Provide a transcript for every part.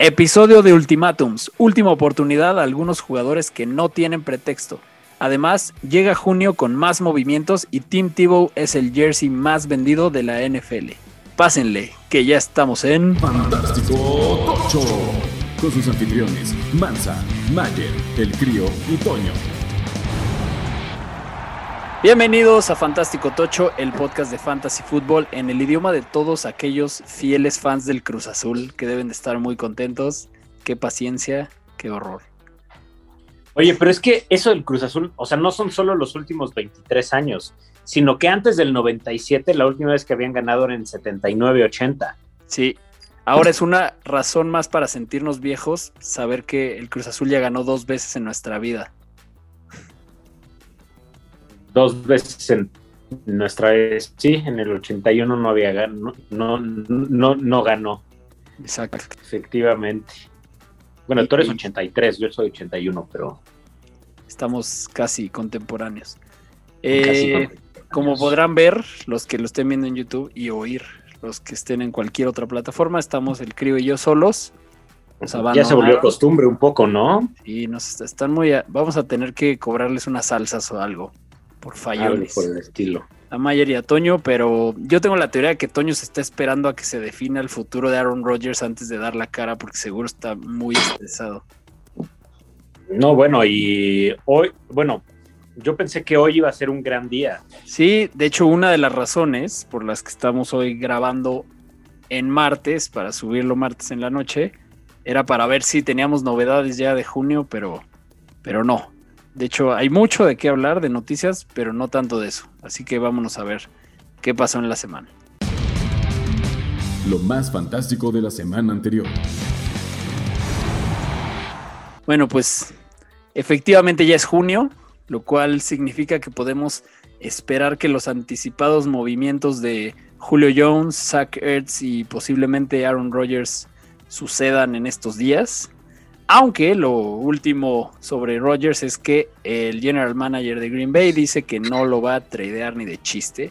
Episodio de Ultimátums. Última oportunidad a algunos jugadores que no tienen pretexto. Además, llega junio con más movimientos y Tim Tebow es el jersey más vendido de la NFL. Pásenle, que ya estamos en Fantástico Tocho. Con sus anfitriones, Mansa, Mayer, El Crío y Toño. Bienvenidos a Fantástico Tocho, el podcast de Fantasy Football en el idioma de todos aquellos fieles fans del Cruz Azul que deben de estar muy contentos. Qué paciencia, qué horror. Oye, pero es que eso del Cruz Azul, o sea, no son solo los últimos 23 años, sino que antes del 97, la última vez que habían ganado era en 79-80. Sí, ahora es una razón más para sentirnos viejos, saber que el Cruz Azul ya ganó dos veces en nuestra vida. Dos veces en nuestra vez, sí, en el 81 no había ganado, no, no, no ganó. Exacto. Efectivamente. Bueno, tú eres 83, yo soy 81, pero Estamos casi contemporáneos. Casi Eh, contemporáneos. como podrán ver, los que lo estén viendo en YouTube y oír, los que estén en cualquier otra plataforma, estamos el crío y yo solos. Nos ya se volvió costumbre un poco, ¿no? Y nos est- están muy. a- Vamos a tener que cobrarles unas salsas o algo por Algo fallones. por el estilo. A Mayer y a Toño, pero yo tengo la teoría de que Toño se está esperando a que se defina el futuro de Aaron Rodgers antes de dar la cara, porque seguro está muy estresado. No, bueno, y hoy, bueno, yo pensé que hoy iba a ser un gran día. Sí, de hecho, una de las razones por las que estamos hoy grabando en martes, para subirlo martes en la noche, era para ver si teníamos novedades ya de junio, pero, pero no. De hecho, hay mucho de qué hablar de noticias, pero no tanto de eso. Así que vámonos a ver qué pasó en la semana. Lo más fantástico de la semana anterior. Bueno, pues efectivamente ya es junio, lo cual significa que podemos esperar que los anticipados movimientos de Julio Jones, Zach Ertz y posiblemente Aaron Rodgers sucedan en estos días. Aunque lo último sobre Rodgers es que el general manager de Green Bay dice que no lo va a tradear ni de chiste.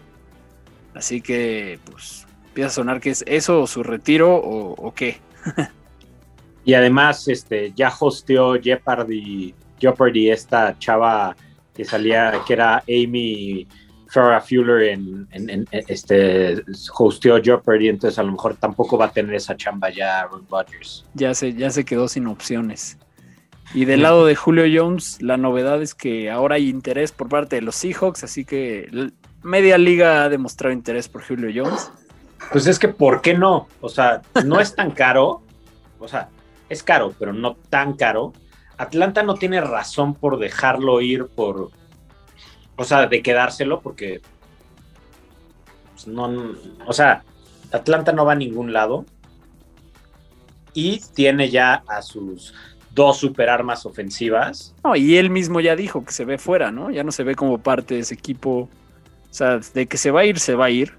Así que, pues, empieza a sonar que es eso su retiro o, o qué. Y además, este, ya hosteó Jeopardy, Jeopardy esta chava que salía, que era Amy Farrah Fuller en, en- en- este, hosteó Jeopardy, entonces a lo mejor tampoco va a tener esa chamba ya Aaron Rodgers. ya se, ya se quedó sin opciones. Y del lado de Julio Jones, la novedad es que ahora hay interés por parte de los Seahawks, así que media liga ha demostrado interés por Julio Jones. Pues es que, ¿por qué no? O sea, no es tan caro, o sea, es caro, pero no tan caro. Atlanta no tiene razón por dejarlo ir por, o sea, de quedárselo porque, pues, no, o sea, Atlanta no va a ningún lado y tiene ya a sus dos superarmas ofensivas. No, y él mismo ya dijo que se ve fuera, ¿no? Ya no se ve como parte de ese equipo. O sea, de que se va a ir, se va a ir.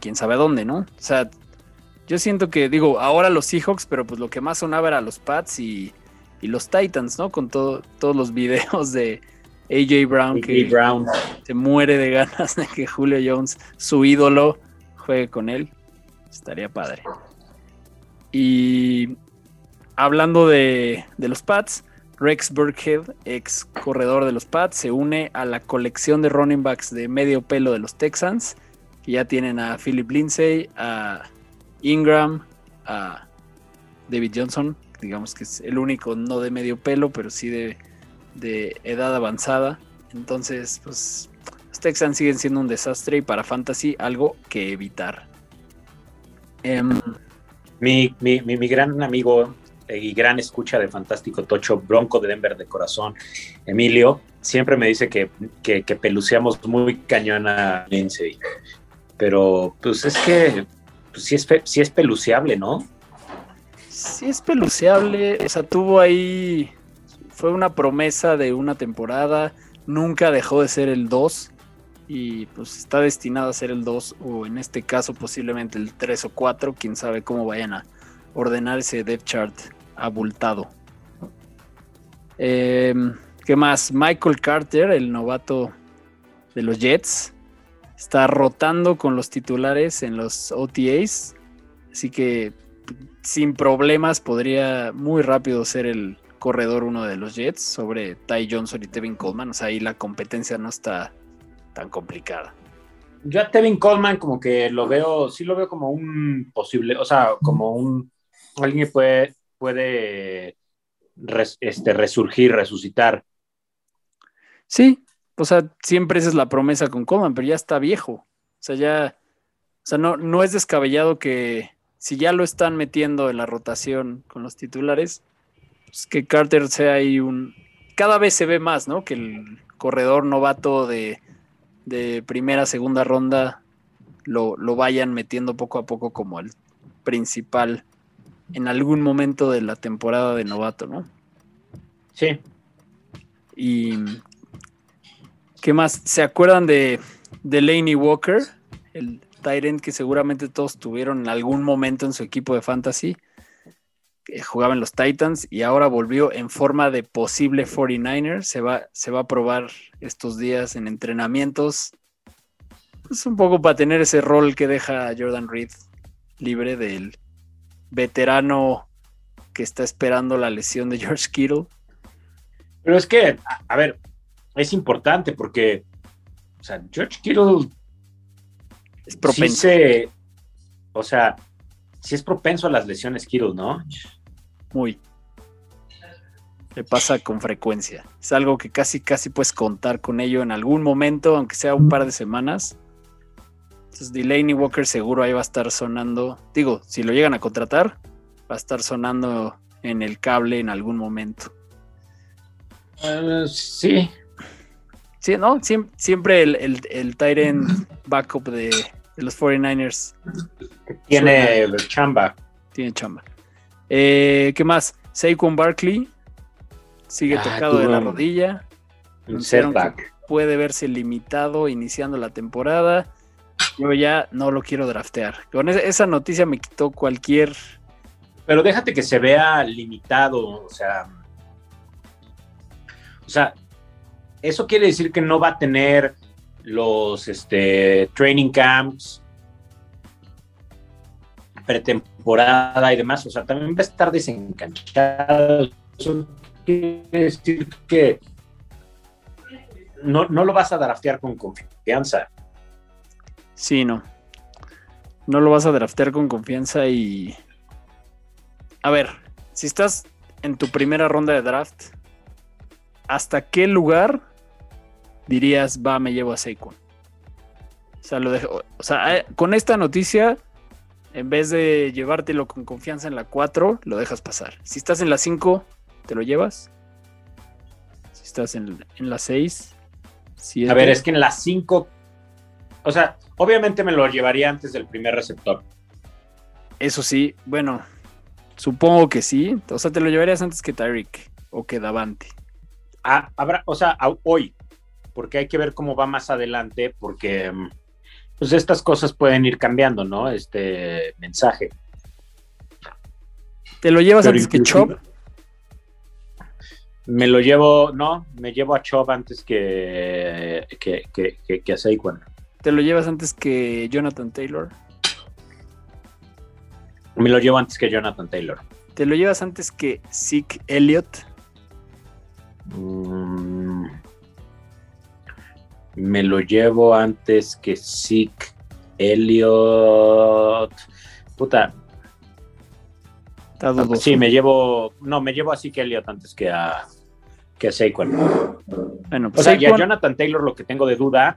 Quién sabe dónde, ¿no? O sea, yo siento que, digo, ahora los Seahawks, pero pues lo que más sonaba era los Pats y, y los Titans, ¿no? Con todo, todos los videos de AJ Brown que. Brown. se muere de ganas de que Julio Jones, su ídolo, juegue con él. Estaría padre. Y hablando de, de los Pats, Rex Burkhead, ex corredor de los Pats, se une a la colección de running backs de medio pelo de los Texans, que ya tienen a Philip Lindsay, a Ingram, a David Johnson, digamos que es el único no de medio pelo, pero sí de, de edad avanzada. Entonces, pues los Texans siguen siendo un desastre y para Fantasy algo que evitar. Em, Mi, mi, mi, mi gran amigo eh, y gran escucha de Fantástico Tocho, Bronco de Denver de corazón, Emilio, siempre me dice que, que, que peluceamos muy cañón a Lindsay. Pero pues es que pues, sí, es, sí es peluceable, ¿no? sí es peluceable, o sea, tuvo ahí, fue una promesa de una temporada, nunca dejó de ser el 2 y pues está destinado a ser el 2 o en este caso posiblemente el 3 o 4, quién sabe cómo vayan a ordenar ese depth chart abultado. Em, ¿Qué más? Michael Carter, el novato de los Jets, está rotando con los titulares en los OTAs. Así que sin problemas podría muy rápido ser el corredor uno de los Jets sobre Ty Johnson y Tevin Coleman. O sea, ahí la competencia no está tan complicada. Yo a Tevin Coleman como que lo veo, sí lo veo como un posible, o sea, como un alguien que puede, puede este, resurgir, resucitar. Sí, o sea, siempre esa es la promesa con Coleman, pero ya está viejo. O sea, ya, o sea, no, no es descabellado que si ya lo están metiendo en la rotación con los titulares, pues que Carter sea ahí un... Cada vez se ve más, ¿no? Que el corredor novato de, de primera, segunda ronda lo, lo, vayan metiendo poco a poco como el principal en algún momento de la temporada de novato, ¿no? Sí. Y ¿qué más? ¿Se acuerdan de, de Laney Walker? El Tyrant que seguramente todos tuvieron en algún momento en su equipo de fantasy. Que jugaba en los Titans y ahora volvió en forma de posible 49er. Se va, se va a probar estos días en entrenamientos. Es un poco para tener ese rol que deja Jordan Reed libre del veterano que está esperando la lesión de George Kittle. Pero es que, a, ver, es importante porque, o sea, George Kittle es propenso. o sea, sí es propenso a las lesiones Kittle, ¿no? Muy. Le pasa con frecuencia. Es algo que casi, casi puedes contar con ello en algún momento, aunque sea un par de semanas. Entonces, Delaney Walker seguro ahí va a estar sonando. Digo, si lo llegan a contratar, va a estar sonando en el cable en algún momento. Uh, sí. Sí, ¿no? siempre el, el, Tyrant backup de, los 49ers. Tiene chamba. Tiene chamba. Eh, ¿Qué más? Saquon Barkley sigue ah, tocado de la rodilla. Un setback. Puede verse limitado iniciando la temporada. Yo ya no lo quiero draftear. Con esa noticia me quitó cualquier. Pero déjate que se vea limitado, o sea. O sea, eso quiere decir que no va a tener los este, training camps, pretemporada y demás. O sea, también va a estar desencanchado. Eso quiere decir que no, no lo vas a draftear con confianza. Sí, no. No lo vas a draftear con confianza y. A ver, si estás en tu primera ronda de draft, ¿hasta qué lugar dirías, va, me llevo a Saquon? O sea, lo dejo, o sea, eh, con esta noticia, en vez de llevártelo con confianza en la 4, lo dejas pasar. Si estás en la 5, ¿te lo llevas? Si estás en, en la 6, A ver, es que en la 5, o sea, Obviamente me lo llevaría antes del primer receptor. Eso sí, bueno, supongo que sí. O sea, te lo llevarías antes que Tyreek o que Davante. Ah, habrá, o sea, hoy, porque hay que ver cómo va más adelante, porque pues estas cosas pueden ir cambiando, ¿no? Este mensaje. ¿Te lo llevas antes que Chop? Me lo llevo, no, me llevo a Chop antes que, que, que, que a Saquon. ¿Te lo llevas antes que Jonathan Taylor? Me lo llevo antes que Jonathan Taylor. ¿Te lo llevas antes que Zeke Elliott? Mm, me lo llevo antes que Zeke Elliott. Puta. Sí, me llevo. No, me llevo a Zeke Elliott antes que a, que a Saquon. Bueno, pues o sea, y a Jonathan Taylor lo que tengo de duda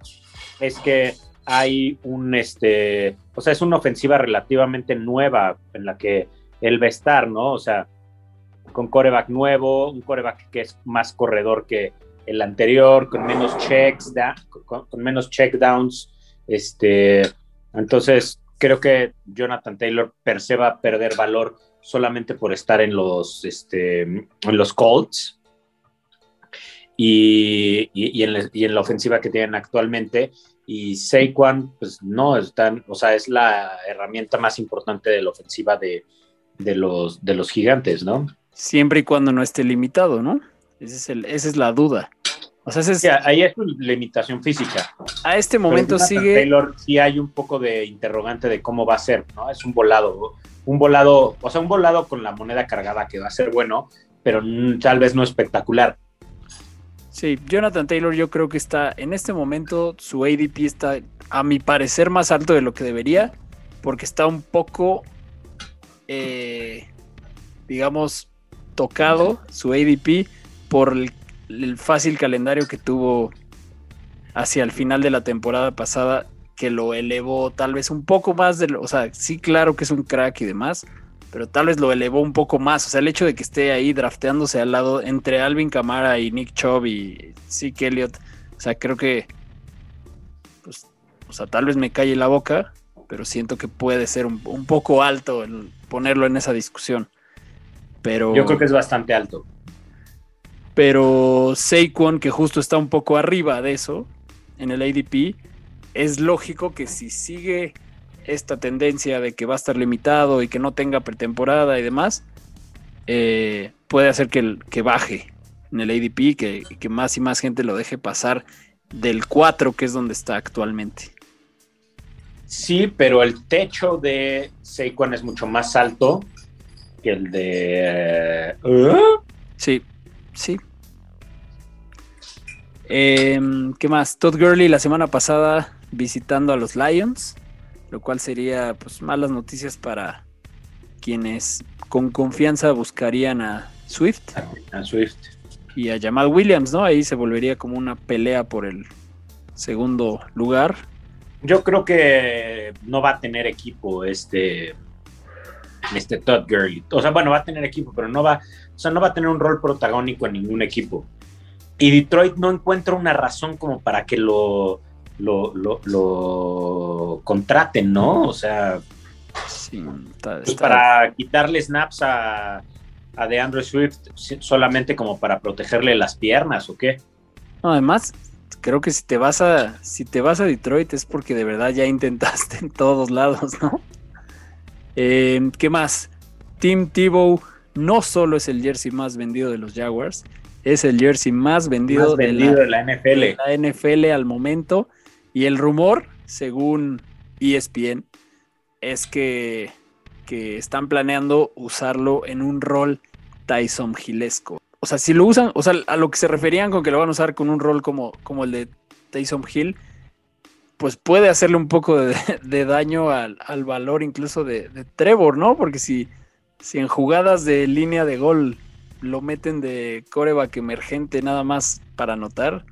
es que hay un, este, o sea, es una ofensiva relativamente nueva en la que él va a estar, ¿no? O sea, con coreback nuevo, un coreback que es más corredor que el anterior, con menos checks, con, menos checkdowns, este, entonces creo que Jonathan Taylor per se va a perder valor solamente por estar en los, este, en los Colts y, y, en la, ofensiva que tienen actualmente y Saquon, pues no, están, o sea, es la herramienta más importante de la ofensiva de, los, de los gigantes, ¿no? Siempre y cuando no esté limitado, ¿no? es el, esa es la duda. O sea, es, ahí es limitación física. A este momento sigue. Taylor sí hay un poco de interrogante de cómo va a ser, ¿no? Es un volado. un volado, o sea, un volado con la moneda cargada que va a ser bueno, pero tal vez no espectacular. Sí, Jonathan Taylor yo creo que está en este momento su ADP está a mi parecer más alto de lo que debería porque está un poco eh, digamos tocado su ADP por el, fácil calendario que tuvo hacia el final de la temporada pasada que lo elevó tal vez un poco más de lo, o sea, sí claro que es un crack y demás, pero tal vez lo elevó un poco más. O sea, el hecho de que esté ahí drafteándose al lado entre Alvin Kamara y Nick Chubb y Zeke Elliott, o sea, creo que, pues, o sea, tal vez me calle la boca, pero siento que puede ser un, poco alto el ponerlo en esa discusión. Pero, Yo creo que es bastante alto. Pero Saquon, que justo está un poco arriba de eso, en el ADP, es lógico que si sigue esta tendencia de que va a estar limitado y que no tenga pretemporada y demás, eh, puede hacer que, que, baje en el ADP, que, que más y más gente lo deje pasar del 4, que es donde está actualmente. Sí, pero el techo de Saquon es mucho más alto que el de... ¿eh? Sí, sí. Em, ¿Qué más? Todd Gurley la semana pasada visitando a los Lions lo cual sería pues malas noticias para quienes con confianza buscarían a Swift. A Swift. Y a Jamal Williams, ¿no? Ahí se volvería como una pelea por el segundo lugar. Yo creo que no va a tener equipo este este Todd Gurley. O sea, bueno, va a tener equipo, pero no va, o sea, no va a tener un rol protagónico en ningún equipo. Y Detroit no encuentra una razón como para que lo lo, lo, contraten, ¿no? O sea, pues para quitarle snaps a, a DeAndre Swift solamente como para protegerle las piernas o qué. además, creo que si te vas a si te vas a Detroit es porque de verdad ya intentaste en todos lados, ¿no? Eh, ¿Qué más? Tim Tebow no solo es el jersey más vendido de los Jaguars, es el jersey más vendido, de, la, de, la, NFL. De la NFL al momento. Y el rumor, según ESPN, es que, están planeando usarlo en un rol Tyson Gilesco. O sea, si lo usan, o sea, a lo que se referían con que lo van a usar con un rol como, como el de Tyson Hill, pues puede hacerle un poco de, daño al, valor incluso de, Trevor, ¿no? Porque si, si en jugadas de línea de gol lo meten de coreback emergente nada más para anotar,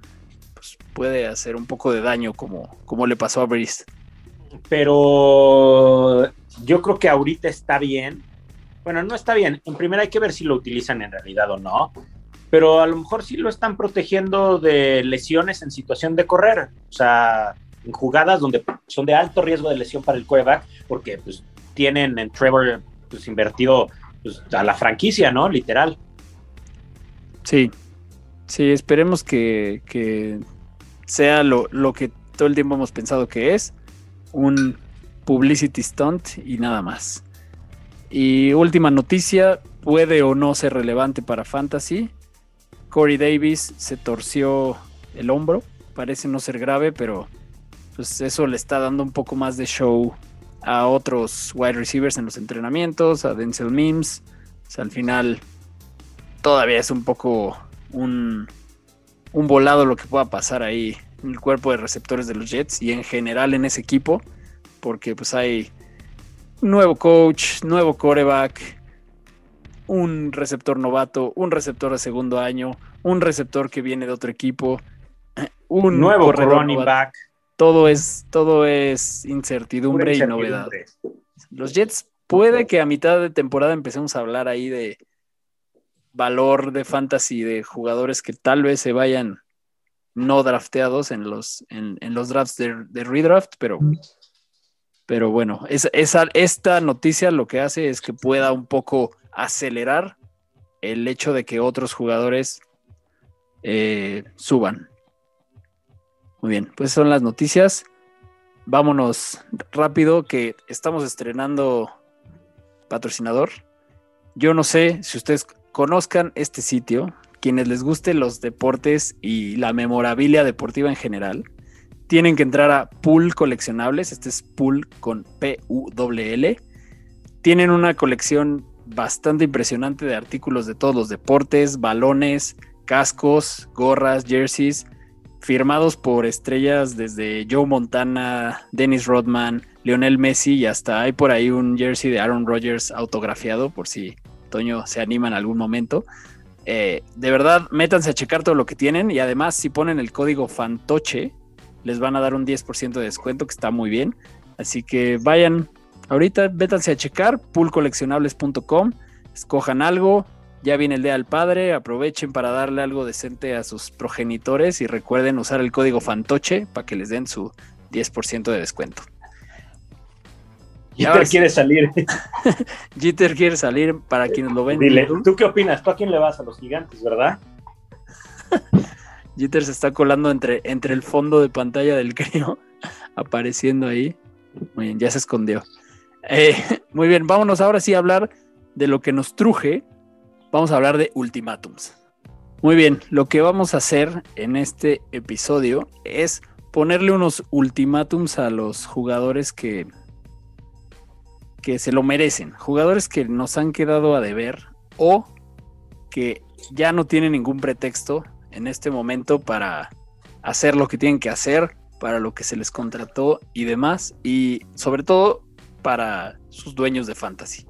pues, puede hacer un poco de daño como, como le pasó a Breeze. Pero yo creo que ahorita está bien. Bueno, no está bien. En primera hay que ver si lo utilizan en realidad o no. Pero a lo mejor sí lo están protegiendo de lesiones en situación de correr. O sea, en jugadas donde son de alto riesgo de lesión para el quarterback, porque pues tienen en Trevor pues invertido pues, a la franquicia, ¿no? Literal. Sí, sí, esperemos que, que sea lo, que todo el tiempo hemos pensado que es, un publicity stunt y nada más. Y última noticia, puede o no ser relevante para Fantasy. Corey Davis se torció el hombro, parece no ser grave, pero pues eso le está dando un poco más de show a otros wide receivers en los entrenamientos, a Denzel Mims. O sea, al final todavía es un poco un, un volado lo que pueda pasar ahí en el cuerpo de receptores de los Jets y en general en ese equipo, porque pues hay nuevo coach, nuevo coreback, un receptor novato, un receptor de segundo año, un receptor que viene de otro equipo, un nuevo running back. Todo es, todo es incertidumbre, y novedad. Los Jets puede que a mitad de temporada empecemos a hablar ahí de valor de fantasy de jugadores que tal vez se vayan no drafteados en los, en, los drafts de, redraft, pero, pero bueno, es, esa, esta noticia lo que hace es que pueda un poco acelerar el hecho de que otros jugadores eh, suban. Muy bien, pues son las noticias. Vámonos rápido que estamos estrenando patrocinador. Yo no sé si ustedes conozcan este sitio, quienes les guste los deportes y la memorabilia deportiva en general, tienen que entrar a Pool Coleccionables. Este es Pool con P-U-L-L. tienen una colección bastante impresionante de artículos de todos los deportes, balones, cascos, gorras, jerseys, firmados por estrellas desde Joe Montana, Dennis Rodman, Lionel Messi y hasta hay por ahí un jersey de Aaron Rodgers autografiado por si Toño se anima en algún momento. Eh, de verdad, métanse a checar todo lo que tienen y además si ponen el código FANTOCHE les van a dar un 10% de descuento que está muy bien. Así que vayan ahorita, métanse a checar poolcoleccionables.com, escojan algo, ya viene el día del padre, aprovechen para darle algo decente a sus progenitores y recuerden usar el código FANTOCHE para que les den su 10% de descuento. Jeter quiere salir. Jeter quiere salir para quienes lo ven. Dile, ¿tú qué opinas? ¿Tú a quién le vas? A los gigantes, ¿verdad? Jeter se está colando entre, entre el fondo de pantalla del crío, apareciendo ahí. Muy bien, ya se escondió. Eh, muy bien, vámonos ahora sí a hablar de lo que nos truje. Vamos a hablar de ultimátums. Muy bien, lo que vamos a hacer en este episodio es ponerle unos ultimátums a los jugadores que, que se lo merecen. Jugadores que nos han quedado a deber o que ya no tienen ningún pretexto en este momento para hacer lo que tienen que hacer, para lo que se les contrató y demás. Y sobre todo para sus dueños de fantasy.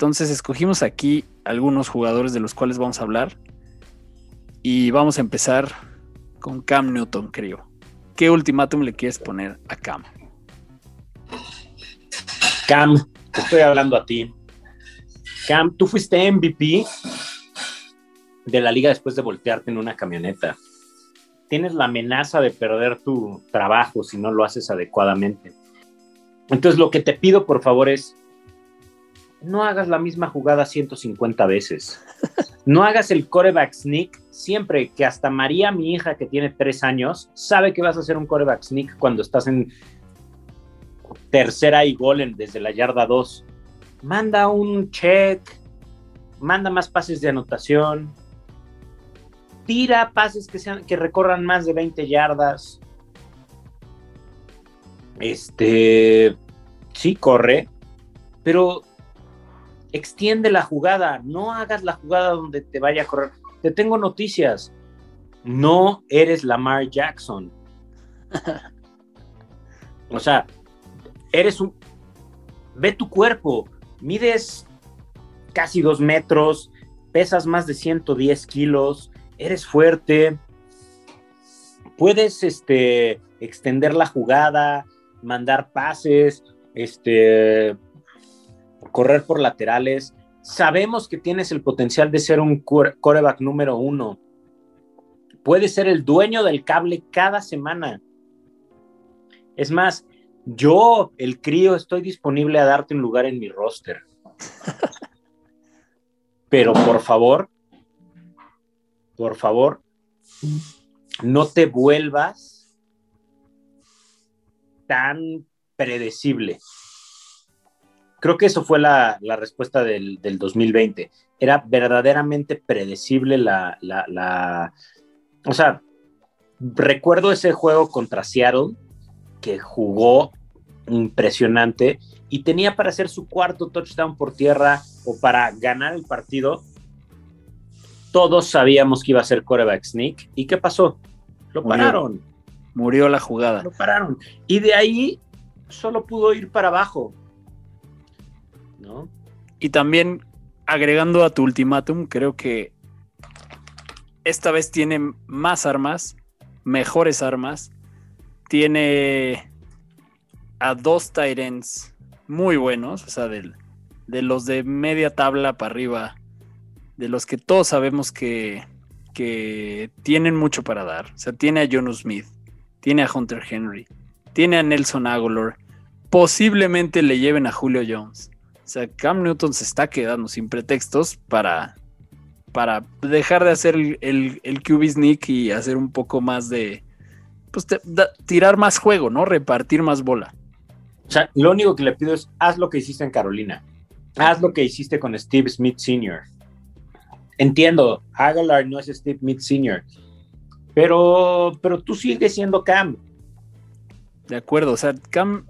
Entonces escogimos aquí algunos jugadores de los cuales vamos a hablar. Y vamos a empezar con Cam Newton, creo. ¿Qué ultimátum le quieres poner a Cam? Cam, te estoy hablando a ti. Cam, tú fuiste MVP de la liga después de voltearte en una camioneta. Tienes la amenaza de perder tu trabajo si no lo haces adecuadamente. Entonces lo que te pido por favor es, no hagas la misma jugada 150 veces. No hagas el coreback sneak siempre que hasta María, mi hija que tiene tres años, sabe que vas a hacer un coreback sneak cuando estás en tercera y gol desde la yarda 2. Manda un check, manda más pases de anotación, tira pases que, sean, que recorran más de 20 yardas. Este, sí, corre, pero extiende la jugada, no hagas la jugada donde te vaya a correr. Te tengo noticias, no eres Lamar Jackson. o sea, eres un... Ve tu cuerpo, mides casi dos metros, pesas más de 110 kilos, eres fuerte, puedes este, extender la jugada, mandar pases, este, correr por laterales. Sabemos que tienes el potencial de ser un coreback número uno. Puedes ser el dueño del cable cada semana. Es más, yo, el crío, estoy disponible a darte un lugar en mi roster. Pero por favor, por favor, no te vuelvas tan predecible. Creo que eso fue la, respuesta del, 2020. Era verdaderamente predecible la, la, O sea, recuerdo ese juego contra Seattle que jugó impresionante y tenía para hacer su cuarto touchdown por tierra o para ganar el partido. Todos sabíamos que iba a ser quarterback sneak. ¿Y qué pasó? Lo pararon. Murió la jugada. Lo pararon. Y de ahí solo pudo ir para abajo. Y también, agregando a tu ultimátum, creo que esta vez tiene más armas, mejores armas. Tiene a dos Tyrants muy buenos, o sea, de, de los de media tabla para arriba, de los que todos sabemos que, que tienen mucho para dar. O sea, tiene a Jonas Smith, tiene a Hunter Henry, tiene a Nelson Aguilar, posiblemente le lleven a Julio Jones. O sea, Cam Newton se está quedando sin pretextos para, para dejar de hacer el, el, QB sneak y hacer un poco más de, pues, tirar más juego, ¿no? Repartir más bola. O sea, lo único que le pido es, haz lo que hiciste en Carolina. Haz lo que hiciste con Steve Smith Sr. Entiendo, Aguilar no es Steve Smith Sr., pero, pero tú sigues siendo Cam. De acuerdo, o sea, Cam.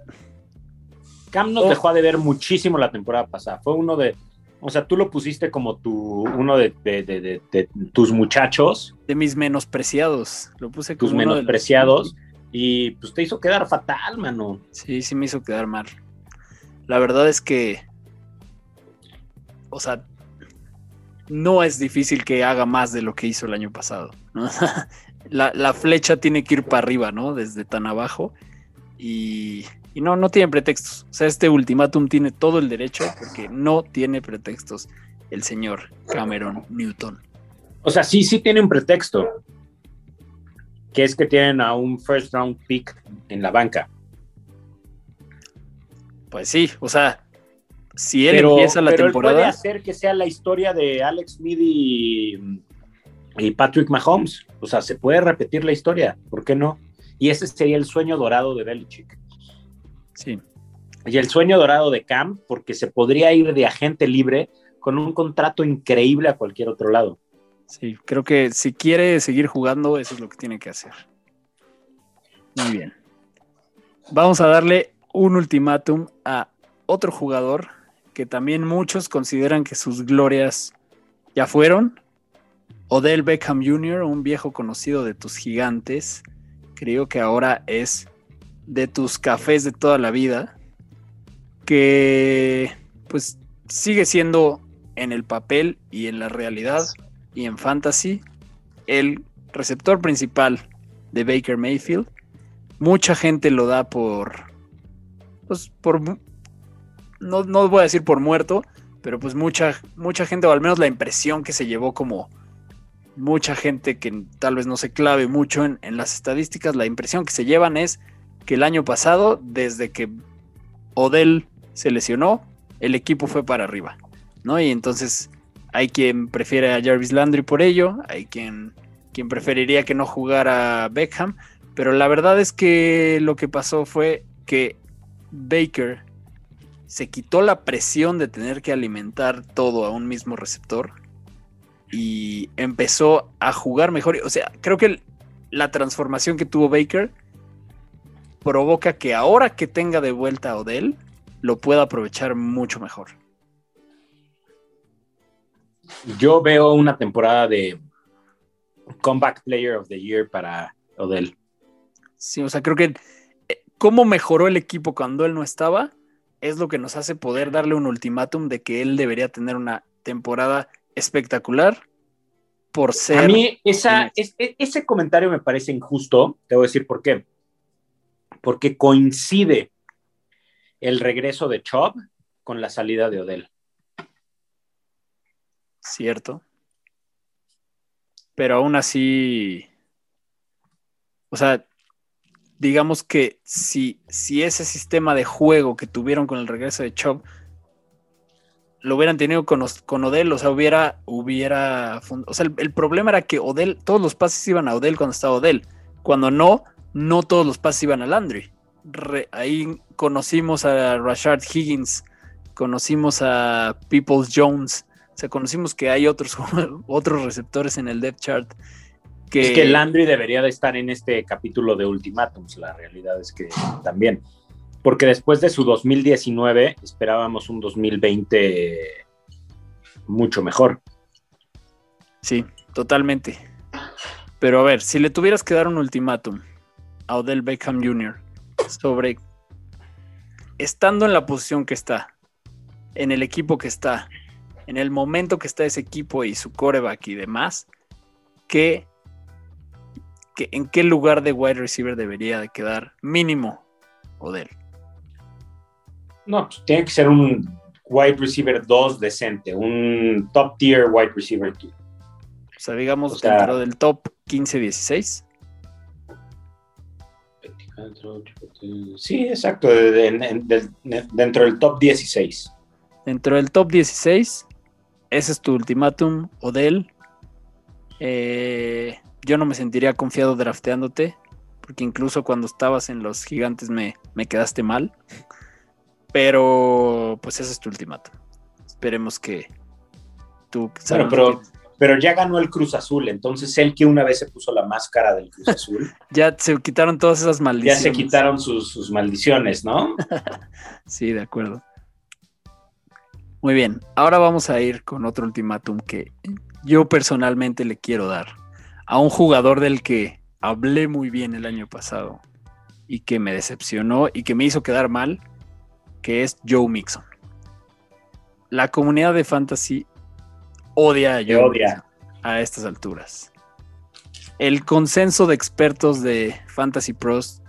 Cam nos Oh. dejó de ver muchísimo la temporada pasada. Fue uno de, o sea, tú lo pusiste como tu, uno de, de- de- de- de tus muchachos, De mis menospreciados. Lo puse como tus uno de los- menospreciados, y pues te hizo quedar fatal, mano. Sí, sí me hizo quedar mal. La verdad es que. O sea. No es difícil que haga más de lo que hizo el año pasado. ¿no? la, la flecha tiene que ir para arriba, ¿no? Desde tan abajo. Y, y no, no tiene pretextos. O sea, este ultimátum tiene todo el derecho porque no tiene pretextos el señor Cameron Newton. O sea, sí, sí tiene un pretexto, que es que tienen a un first round pick en la banca. Pues sí, o sea, si él pero, empieza la pero él puede temporada. hacer que sea la historia de Alex y, y Patrick Mahomes. O sea, se puede repetir la historia, ¿por qué no? Y ese sería el sueño dorado de Belichick. Sí, Y el sueño dorado de Cam, porque se podría ir de agente libre con un contrato increíble a cualquier otro lado. Sí, creo que si quiere seguir jugando, eso es lo que tiene que hacer. Muy bien. Vamos a darle un ultimátum a otro jugador que también muchos consideran que sus glorias ya fueron. Odell Beckham Jr., un viejo conocido de tus gigantes. Creo que ahora es de tus cafés de toda la vida. Que pues sigue siendo en el papel y en la realidad y en fantasy el receptor principal de Baker Mayfield. Mucha gente lo da por, pues por, no, no voy a decir por muerto, pero pues mucha, mucha gente, o al menos la impresión que se llevó como mucha gente que tal vez no se clave mucho en, en las estadísticas, la impresión que se llevan es que el año pasado, desde que Odell se lesionó, el equipo fue para arriba, ¿no? Y entonces hay quien prefiere a Jarvis Landry por ello, hay quien, quien preferiría que no jugara Beckham, pero la verdad es que lo que pasó fue que Baker se quitó la presión de tener que alimentar todo a un mismo receptor y empezó a jugar mejor. O sea, creo que la transformación que tuvo Baker provoca que ahora que tenga de vuelta a Odell, lo pueda aprovechar mucho mejor. Yo veo una temporada de Comeback Player of the Year para Odell. Sí, o sea, creo que eh, cómo mejoró el equipo cuando él no estaba es lo que nos hace poder darle un ultimátum de que él debería tener una temporada espectacular por ser. A mí esa, en es- e- ese comentario me parece injusto. Te voy a decir por qué. Porque coincide el regreso de Chubb con la salida de Odell. Cierto. Pero aún así, o sea, digamos que si, si ese sistema de juego que tuvieron con el regreso de Chubb lo hubieran tenido con, con Odell, o sea, hubiera, hubiera, o sea, el, el problema era que Odell, todos los pases iban a Odell cuando estaba Odell. Cuando no, no todos los pases iban a Landry. Re- ahí conocimos a Rashard Higgins, conocimos a Peoples Jones, o sea, conocimos que hay otros, otros receptores en el depth chart. Que, Es que Landry debería de estar en este capítulo de Ultimátums. La realidad es que también. Porque después de su 2019 esperábamos un 2020 mucho mejor. Sí, totalmente. Pero a ver, si le tuvieras que dar un ultimátum a Odell Beckham Jr. sobre estando en la posición que está, en el equipo que está, en el momento que está ese equipo y su coreback y demás, ¿qué, qué- ¿en qué lugar de wide receiver debería de quedar mínimo Odell? No, pues tiene que ser un wide receiver 2 decente, un top tier wide receiver 2. O sea, digamos O sea- dentro del top 15-16. Sí, exacto, de- de- en- de- de- dentro del top 16. Dentro del top 16, ese es tu ultimátum, Odell. Eh, yo no me sentiría confiado drafteándote, porque incluso cuando estabas en los gigantes me, me quedaste mal. Pero pues ese es tu ultimátum. Esperemos que tú Bueno, pero que- pero ya ganó el Cruz Azul, entonces él que una vez se puso la máscara del Cruz Azul. ya se quitaron todas esas maldiciones. Ya se quitaron sus, sus maldiciones, ¿no? sí, de acuerdo. Muy bien, ahora vamos a ir con otro ultimátum que yo personalmente le quiero dar a un jugador del que hablé muy bien el año pasado y que me decepcionó y que me hizo quedar mal, que es Joe Mixon. La comunidad de fantasy odia a Joe odia. a estas alturas. El consenso de expertos de Fantasy Pros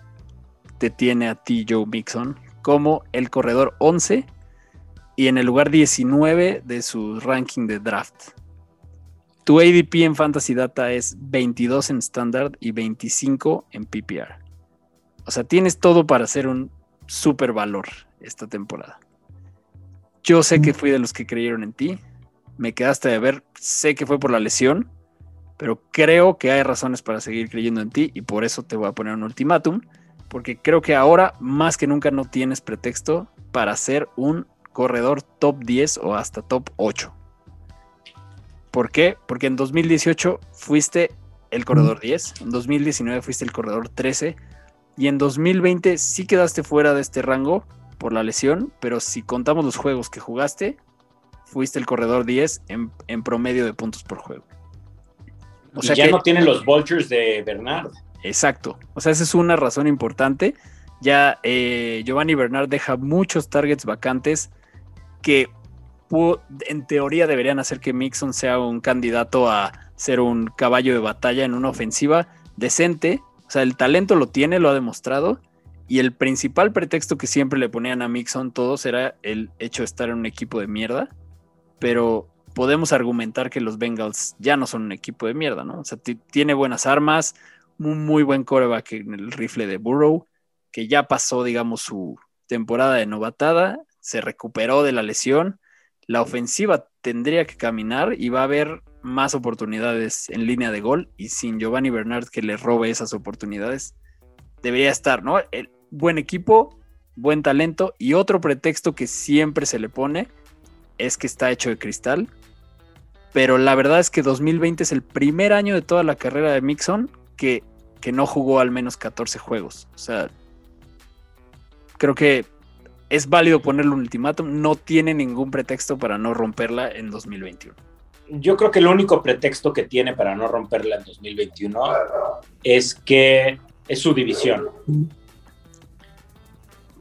te tiene a ti, Joe Mixon, como el corredor 11 y en el lugar 19 de su ranking de draft. Tu ADP en Fantasy Data es 22 en Standard y 25 en PPR. O sea, tienes todo para hacer un super valor esta temporada. Yo sé que fui de los que creyeron en ti. Me quedaste de ver. Sé que fue por la lesión. Pero creo que hay razones para seguir creyendo en ti. Y por eso te voy a poner un ultimátum. Porque creo que ahora, más que nunca, no tienes pretexto para ser un corredor top 10 o hasta top 8. ¿Por qué? Porque en 2018 fuiste el corredor 10, en 2019 fuiste el corredor 13 y en 2020 sí quedaste fuera de este rango por la lesión, pero si contamos los juegos que jugaste, fuiste el corredor 10 en, promedio de puntos por juego. O sea ya no tiene los vultures de Bernard. Exacto. O sea, esa es una razón importante. Ya eh, Giovanni Bernard deja muchos targets vacantes que en teoría deberían hacer que Mixon sea un candidato a ser un caballo de batalla en una ofensiva decente. O sea, el talento lo tiene, lo ha demostrado. Y el principal pretexto que siempre le ponían a Mixon todos era el hecho de estar en un equipo de mierda. Pero podemos argumentar que los Bengals ya no son un equipo de mierda, ¿no? O sea, tiene buenas armas, un muy buen coreback en el rifle de Burrow, que ya pasó, digamos, su temporada de novatada, se recuperó de la lesión la ofensiva tendría que caminar y va a haber más oportunidades en línea de gol y sin Giovanni Bernard que le robe esas oportunidades, debería estar, ¿no? Buen equipo, buen talento y otro pretexto que siempre se le pone es que está hecho de cristal. Pero la verdad es que 2020 es el primer año de toda la carrera de Mixon que, que no jugó al menos 14 juegos. O sea, creo que es válido ponerle un ultimátum, no tiene ningún pretexto para no romperla en 2021. Yo creo que el único pretexto que tiene para no romperla en 2021 es que es su división.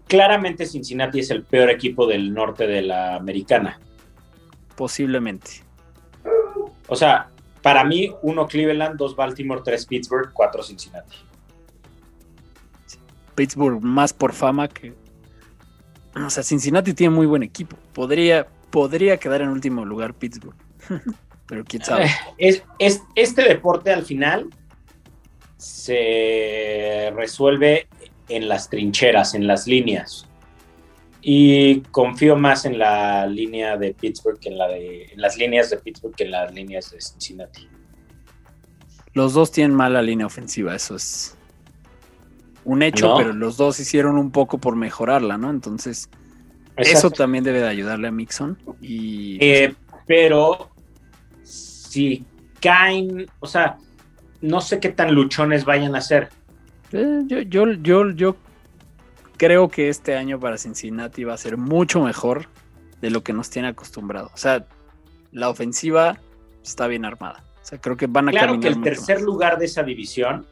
Claramente Cincinnati es el peor equipo del norte de la americana. Posiblemente. O sea, para mí, uno Cleveland, dos Baltimore, tres Pittsburgh, cuatro Cincinnati. Pittsburgh más por fama que o sea, Cincinnati tiene muy buen equipo. Podría, podría quedar en último lugar Pittsburgh. Pero quién sabe. Eh, es, este deporte al final se resuelve en las trincheras, en las líneas. Y confío más en la línea de Pittsburgh que en la de. en las líneas de Pittsburgh que en las líneas de Cincinnati. Los dos tienen mala línea ofensiva, eso es un hecho, pero los dos hicieron un poco por mejorarla, ¿no? Entonces, eso también debe de ayudarle a Mixon. Y, eh, pero si caen, o sea, no sé qué tan luchones vayan a ser. Eh, yo, yo, yo, yo creo que este año para Cincinnati va a ser mucho mejor de lo que nos tiene acostumbrado. O sea, la ofensiva está bien armada. O sea, creo que van a claro que el tercer lugar de esa división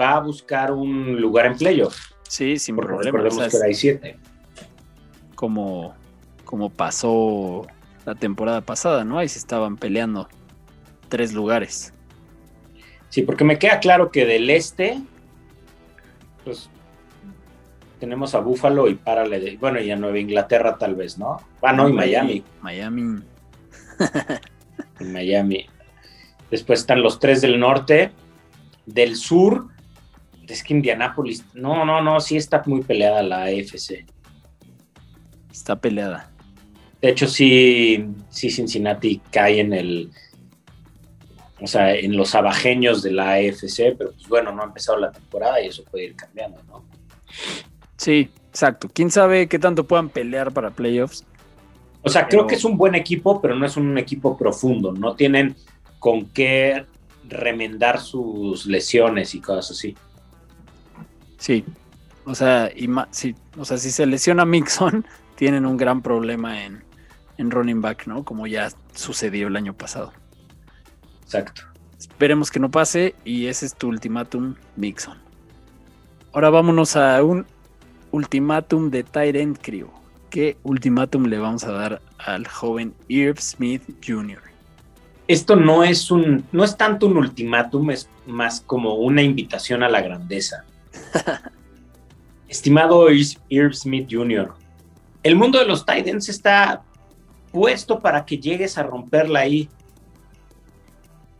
va a buscar un lugar en playoff. Sí, sin problema. Recordemos que hay siete. Como, como pasó la temporada pasada, ¿no? Ahí se estaban peleando tres lugares. Sí, porque me queda claro que del este, pues tenemos a Buffalo y párale de, bueno, y a Nueva Inglaterra tal vez, ¿no? Ah, no, y Miami. Miami. en Miami. Después están los tres del norte. Del sur, es que Indianápolis, no, no, no, sí está muy peleada la AFC. Está peleada. De hecho, sí, sí, Cincinnati cae en el, o sea, en los abajeños de la AFC, pero pues bueno, no ha empezado la temporada y eso puede ir cambiando, ¿no? Sí, exacto. ¿Quién sabe qué tanto puedan pelear para playoffs? O sea, creo que es un buen equipo, pero no es un equipo profundo. No tienen con qué remendar sus lesiones y cosas así. Sí, o sea, y sí, o sea, si se lesiona Mixon, tienen un gran problema en, en running back, ¿no? Como ya sucedió el año pasado. Exacto. Esperemos que no pase y ese es tu ultimátum, Mixon. Ahora vámonos a un ultimátum de Tyrant Crew. ¿Qué ultimátum le vamos a dar al joven Irv Smith Jr.? Esto no es un, no es tanto un ultimátum, es más como una invitación a la grandeza. Estimado Irv Smith Jr., el mundo de los Titans está puesto para que llegues a romperla ahí.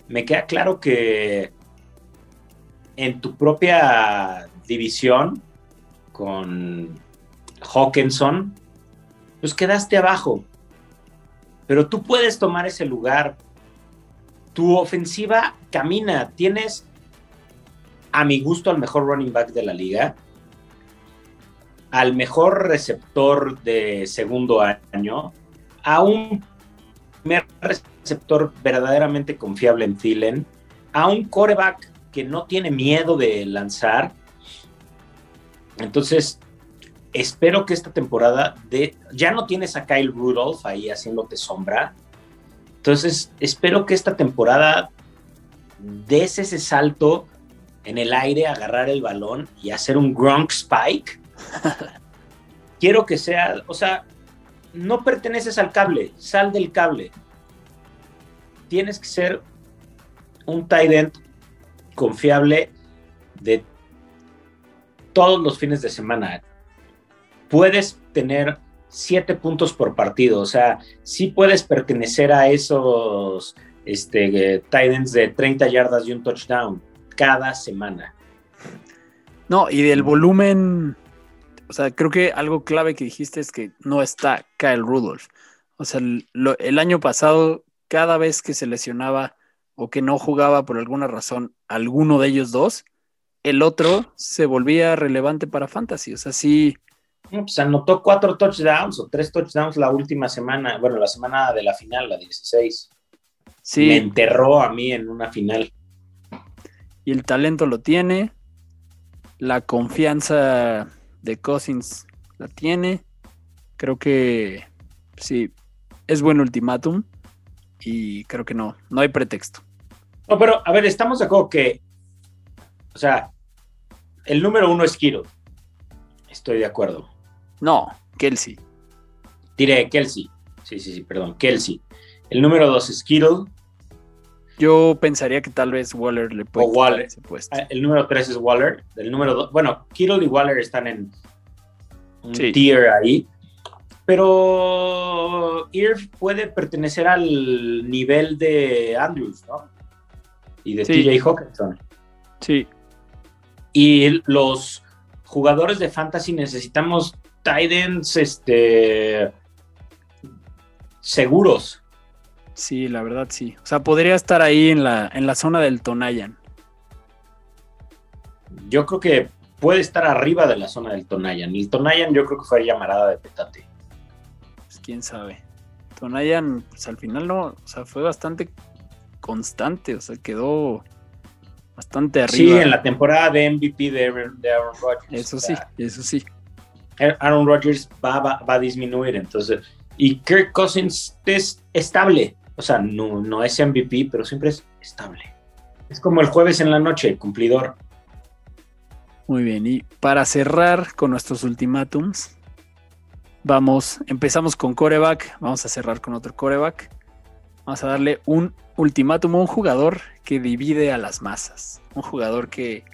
Me queda claro que en tu propia división con Hawkinson, pues quedaste abajo. Pero tú puedes tomar ese lugar. Tu ofensiva camina. Tienes, a mi gusto, al mejor running back de la liga. Al mejor receptor de segundo año a un receptor verdaderamente confiable en Thielen, a un coreback que no tiene miedo de lanzar. Entonces, espero que esta temporada de, ya no tienes a Kyle Rudolph ahí haciéndote sombra. Entonces, espero que esta temporada des ese salto en el aire, agarrar el balón y hacer un Gronk Spike. Quiero que sea, o sea, no perteneces al cable, sal del cable. Tienes que ser un tight end confiable de todos los fines de semana. Puedes tener siete puntos por partido, o sea, sí puedes pertenecer a esos este, tight ends de 30 yardas y un touchdown cada semana. No, y del volumen o sea, creo que algo clave que dijiste es que no está Kyle Rudolph. O sea, el, año pasado, cada vez que se lesionaba o que no jugaba por alguna razón alguno de ellos dos, el otro se volvía relevante para Fantasy. O sea, sí. Pues anotó cuatro touchdowns o tres touchdowns la última semana, bueno, la semana de la final, la 16. Sí. Me enterró a mí en una final. Y el talento lo tiene, la confianza de Cousins la tiene. Creo que sí, es buen ultimátum y creo que no, no hay pretexto. No, pero a ver, estamos de acuerdo que, o sea, el número uno es Kiro. Estoy de acuerdo. No, Kelsey. Diré Kelsey. Sí, sí, sí, perdón, Kelsey. El número dos es Kittle. Yo pensaría que tal vez Waller le puede o Waller. Ese puesto. Ah, el número 3 es Waller. El número 2, bueno, Kittle y Waller están en un tier ahí. Pero Irv puede pertenecer al nivel de Andrews, ¿no? Y de TJ Hawkinson. Sí. Y los jugadores de fantasy necesitamos tight ends este, seguros Sí, la verdad sí. O sea, podría estar ahí en la, en la zona del Tonayan. Yo creo que puede estar arriba de la zona del Tonayan. El Tonayan yo creo que fue llamarada de petate. Pues quién sabe. Tonayan, pues al final no, o sea, fue bastante constante, o sea, quedó bastante arriba. Sí, en la temporada de MVP de Aaron, Rodgers. Eso sí, eso sí. Aaron Rodgers va, va, a disminuir, entonces. Y Kirk Cousins es estable. O sea, no, no es MVP, pero siempre es estable. Es como el jueves en la noche, cumplidor. Muy bien, y para cerrar con nuestros ultimátums, vamos, empezamos con coreback, vamos a cerrar con otro coreback. Vamos a darle un ultimátum a un jugador que divide a las masas. Un jugador que,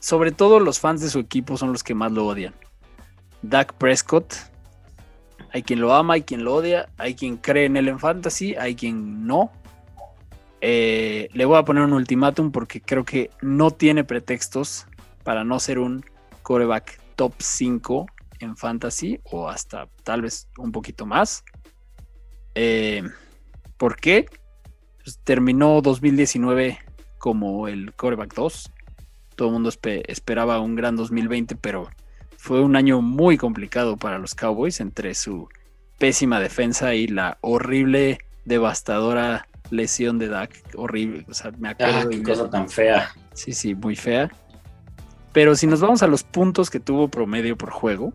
sobre todo los fans de su equipo, son los que más lo odian. Dak Prescott hay quien lo ama, hay quien lo odia, hay quien cree en él en fantasy, hay quien no. Eh, le voy a poner un ultimátum porque creo que no tiene pretextos para no ser un coreback top 5 en fantasy o hasta tal vez un poquito más. Eh, ¿Por qué? Pues terminó 2019 como el coreback 2. Todo el mundo esperaba un gran 2020, pero fue un año muy complicado para los Cowboys entre su pésima defensa y la horrible, devastadora lesión de Dak, horrible. O sea, me acuerdo. Ah, de qué cosa tan fea. Sí, sí, muy fea. Pero si nos vamos a los puntos que tuvo promedio por juego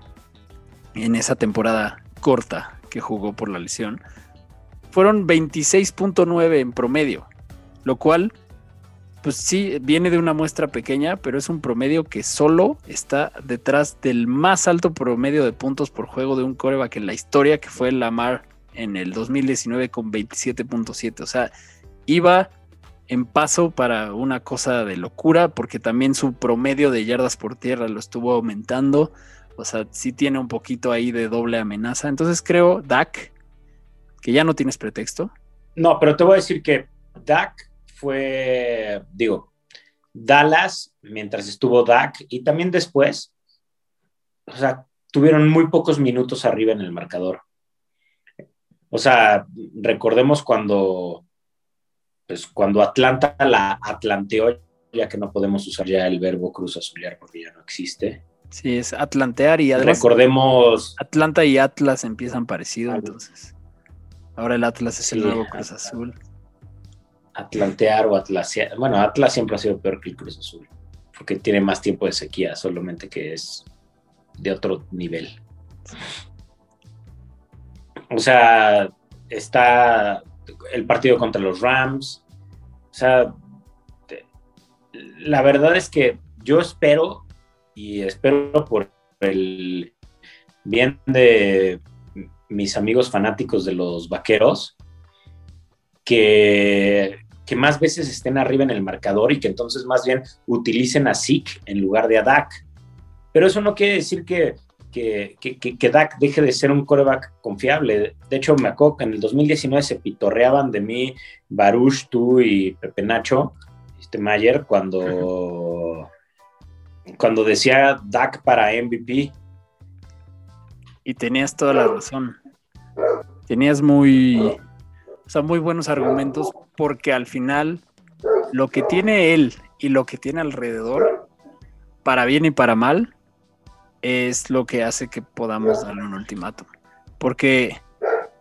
en esa temporada corta que jugó por la lesión, fueron 26.9 en promedio, lo cual, pues sí, viene de una muestra pequeña, pero es un promedio que solo está detrás del más alto promedio de puntos por juego de un coreback en la historia, que fue Lamar en el 2019 con 27.7. O sea, iba en paso para una cosa de locura, porque también su promedio de yardas por tierra lo estuvo aumentando. O sea, sí tiene un poquito ahí de doble amenaza. Entonces creo, Dak, que ya no tienes pretexto. No, pero te voy a decir que Dak fue, digo, Dallas, mientras estuvo Dak, y también después, o sea, tuvieron muy pocos minutos arriba en el marcador. O sea, recordemos cuando, pues cuando Atlanta la atlanteó, ya que no podemos usar ya el verbo cruz azulear porque ya no existe. Sí, es atlantear y además Recordemos. Atlanta y Atlas empiezan parecido, entonces. Ahora el Atlas es el nuevo Cruz. Azul. Atlantear o Atlasia. Bueno, Atlas siempre ha sido peor que el Cruz Azul, porque tiene más tiempo de sequía, solamente que es de otro nivel. O sea, está el partido contra los Rams. O sea, te- la verdad es que yo espero y espero por el bien de mis amigos fanáticos de los vaqueros que, que más veces estén arriba en el marcador y que entonces más bien utilicen a Zeke en lugar de a Dak. Pero eso no quiere decir que, que, que, que- Dak deje de ser un coreback confiable. De hecho, me acuerdo que en el 2019 se pitorreaban de mí Baruch, tú y Pepe Nacho, este Mayer, cuando, cuando decía Dak para MVP. Y tenías toda la razón. Tenías muy, o sea, muy buenos argumentos porque al final lo que tiene él y lo que tiene alrededor, para bien y para mal, es lo que hace que podamos darle un ultimátum. Porque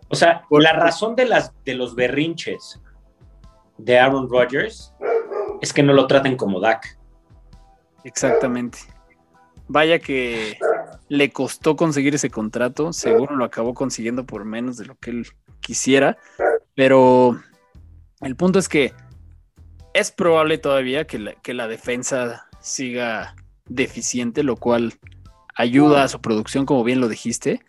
O sea, Por- la razón de, las, de los berrinches de Aaron Rodgers es que no lo traten como Dak. Exactamente. Vaya que le costó conseguir ese contrato, seguro lo acabó consiguiendo por menos de lo que él quisiera, pero el punto es que es probable todavía que la, que la defensa siga deficiente, lo cual ayuda a su producción, como bien lo dijiste,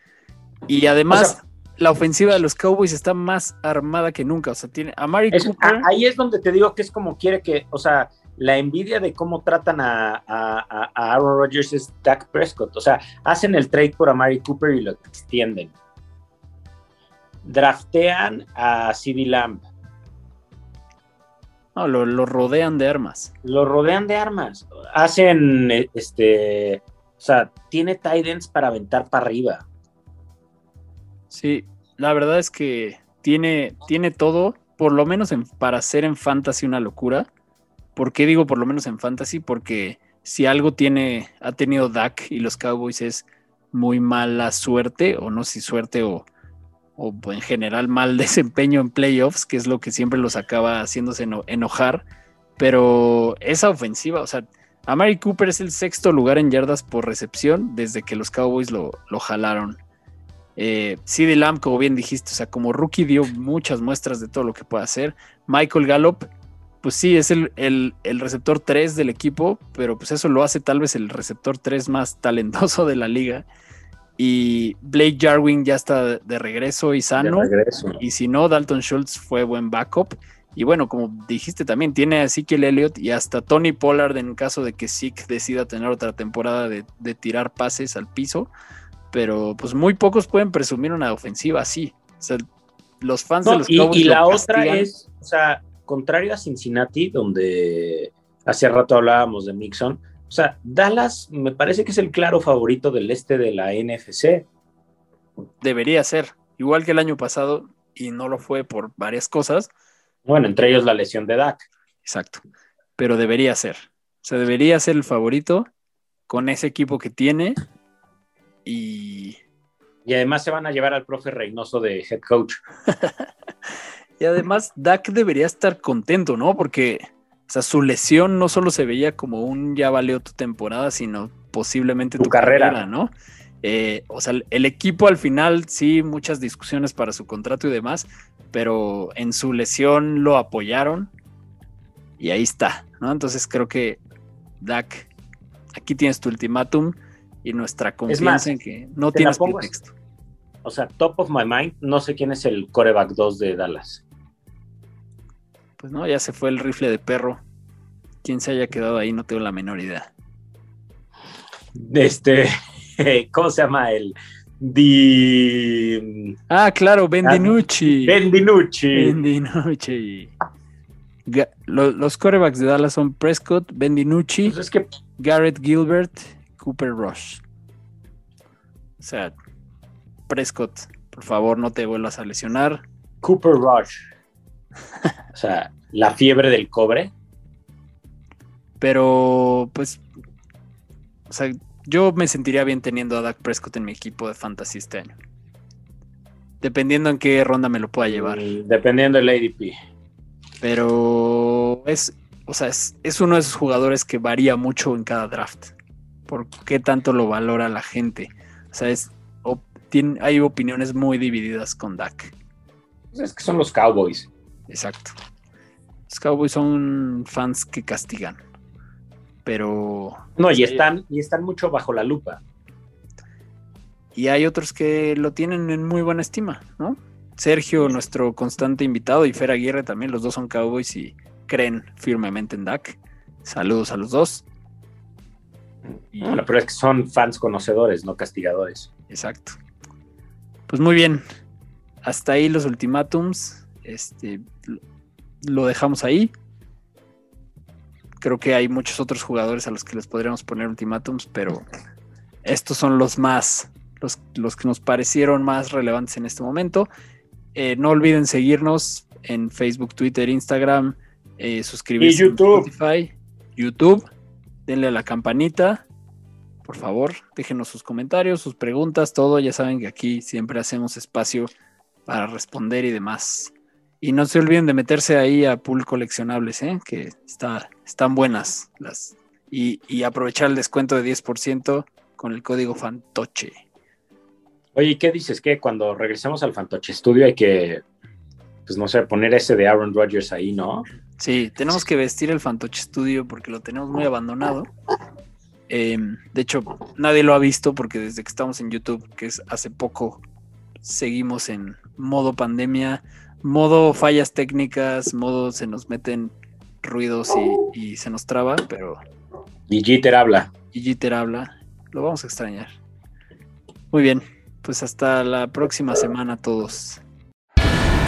y además O sea- la ofensiva de los Cowboys está más armada que nunca, o sea, tiene a Mari Cooper. ahí es donde te digo que es como quiere que, o sea, la envidia de cómo tratan a, a- a- a Aaron Rodgers es Dak Prescott. O sea, hacen el trade por Amari Cooper y lo extienden. Draftean a CD Lamb. No, lo, lo rodean de armas. Lo rodean de armas. Hacen, este, o sea, tiene tight ends para aventar para arriba. Sí, la verdad es que tiene, tiene todo, por lo menos en- para ser en fantasy una locura. ¿Por qué digo por lo menos en fantasy? Porque si algo tiene, ha tenido Dak y los Cowboys es muy mala suerte, o no si suerte o, o en general mal desempeño en playoffs, que es lo que siempre los acaba haciéndose eno- enojar. Pero esa ofensiva, o sea, Amari Cooper es el sexto lugar en yardas por recepción desde que los Cowboys lo, lo jalaron. Eh, CD como bien dijiste, o sea, como rookie dio muchas muestras de todo lo que puede hacer. Michael Gallup, pues sí, es el, el- el receptor 3 del equipo, pero pues eso lo hace tal vez el receptor 3 más talentoso de la liga. Y Blake Jarwin ya está de, regreso y sano. De regreso. Y si no, Dalton Schultz fue buen backup. Y bueno, como dijiste también, tiene a Ezekiel Elliott y hasta Tony Pollard en caso de que Zeke decida tener otra temporada de, de tirar pases al piso. Pero pues muy pocos pueden presumir una ofensiva así. O sea, los fans de los y, Cowboys y lo la otra castigan. es, o sea, contrario a Cincinnati, donde hace rato hablábamos de Nixon, o sea, Dallas me parece que es el claro favorito del este de la NFC. Debería ser. Igual que el año pasado, y no lo fue por varias cosas. Bueno, entre ellos la lesión de Dak. Exacto. Pero debería ser. O sea, debería ser el favorito con ese equipo que tiene. Y Y además se van a llevar al profe Reynoso de head coach. Y además, Dak debería estar contento, ¿no? Porque, o sea, su lesión no solo se veía como un ya valió tu temporada, sino posiblemente tu, carrera. ¿no? Eh, o sea, el equipo al final, sí, muchas discusiones para su contrato y demás, pero en su lesión lo apoyaron y ahí está, ¿no? Entonces creo que Dak, aquí tienes tu ultimátum y nuestra confianza en que no tienes pretexto. O sea, top of my mind, no sé quién es el coreback 2 de Dallas. Pues no, ya se fue el rifle de perro. Quién se haya quedado ahí, no tengo la menor idea. Este, ¿cómo se llama el? Di... Ah, claro, Bendinucci. Bendinucci. Bendinucci. Los, corebacks de Dallas son Prescott, Bendinucci, pues que... Garrett Gilbert, Cooper Rush. O sea, Prescott, por favor, no te vuelvas a lesionar. Cooper Rush. O sea, la fiebre del cobre. Pero, pues, o sea, yo me sentiría bien teniendo a Dak Prescott en mi equipo de fantasy este año. Dependiendo en qué ronda me lo pueda llevar. Mm, dependiendo del ADP. Pero es, o sea, es, uno de esos jugadores que varía mucho en cada draft. Por qué tanto lo valora la gente. O sea, es, hay opiniones muy divididas con Dak. Pues es que son los Cowboys. Exacto. Los Cowboys son fans que castigan. Pero. No, y están, y están mucho bajo la lupa. Y hay otros que lo tienen en muy buena estima, ¿no? Sergio, nuestro constante invitado, y Fer Aguirre también, los dos son Cowboys y creen firmemente en Dak. Saludos a los dos. Bueno, pero es que son fans conocedores, no castigadores. Exacto. Pues muy bien. Hasta ahí los ultimátums. Este, lo dejamos ahí. Creo que hay muchos otros jugadores a los que les podríamos poner ultimátums, pero estos son los más, los, los que nos parecieron más relevantes en este momento. Eh, no olviden seguirnos en Facebook, Twitter, Instagram, eh, suscribirse y YouTube. Spotify, YouTube. Denle a la campanita. Por favor, déjenos sus comentarios, sus preguntas, todo. Ya saben que aquí siempre hacemos espacio para responder y demás. Y no se olviden de meterse ahí a pool coleccionables, ¿eh? que está, están buenas las. Y, y aprovechar el descuento de 10% con el código Fantoche. Oye, ¿qué dices? Que cuando regresemos al Fantoche Studio hay que, pues no sé, poner ese de Aaron Rodgers ahí, ¿no? Sí, tenemos que vestir el Fantoche Studio porque lo tenemos muy abandonado. Em, de hecho, nadie lo ha visto porque desde que estamos en YouTube, que es hace poco, seguimos en modo pandemia, modo fallas técnicas, modo se nos meten ruidos y, y se nos traba, pero... Y Jitter habla. Y Jitter habla. Lo vamos a extrañar. Muy bien pues hasta la próxima semana todos.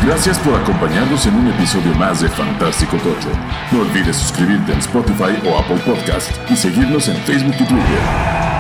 Gracias por acompañarnos en un episodio más de Fantástico Tocho. No olvides suscribirte en Spotify o Apple Podcast y seguirnos en Facebook y Twitter.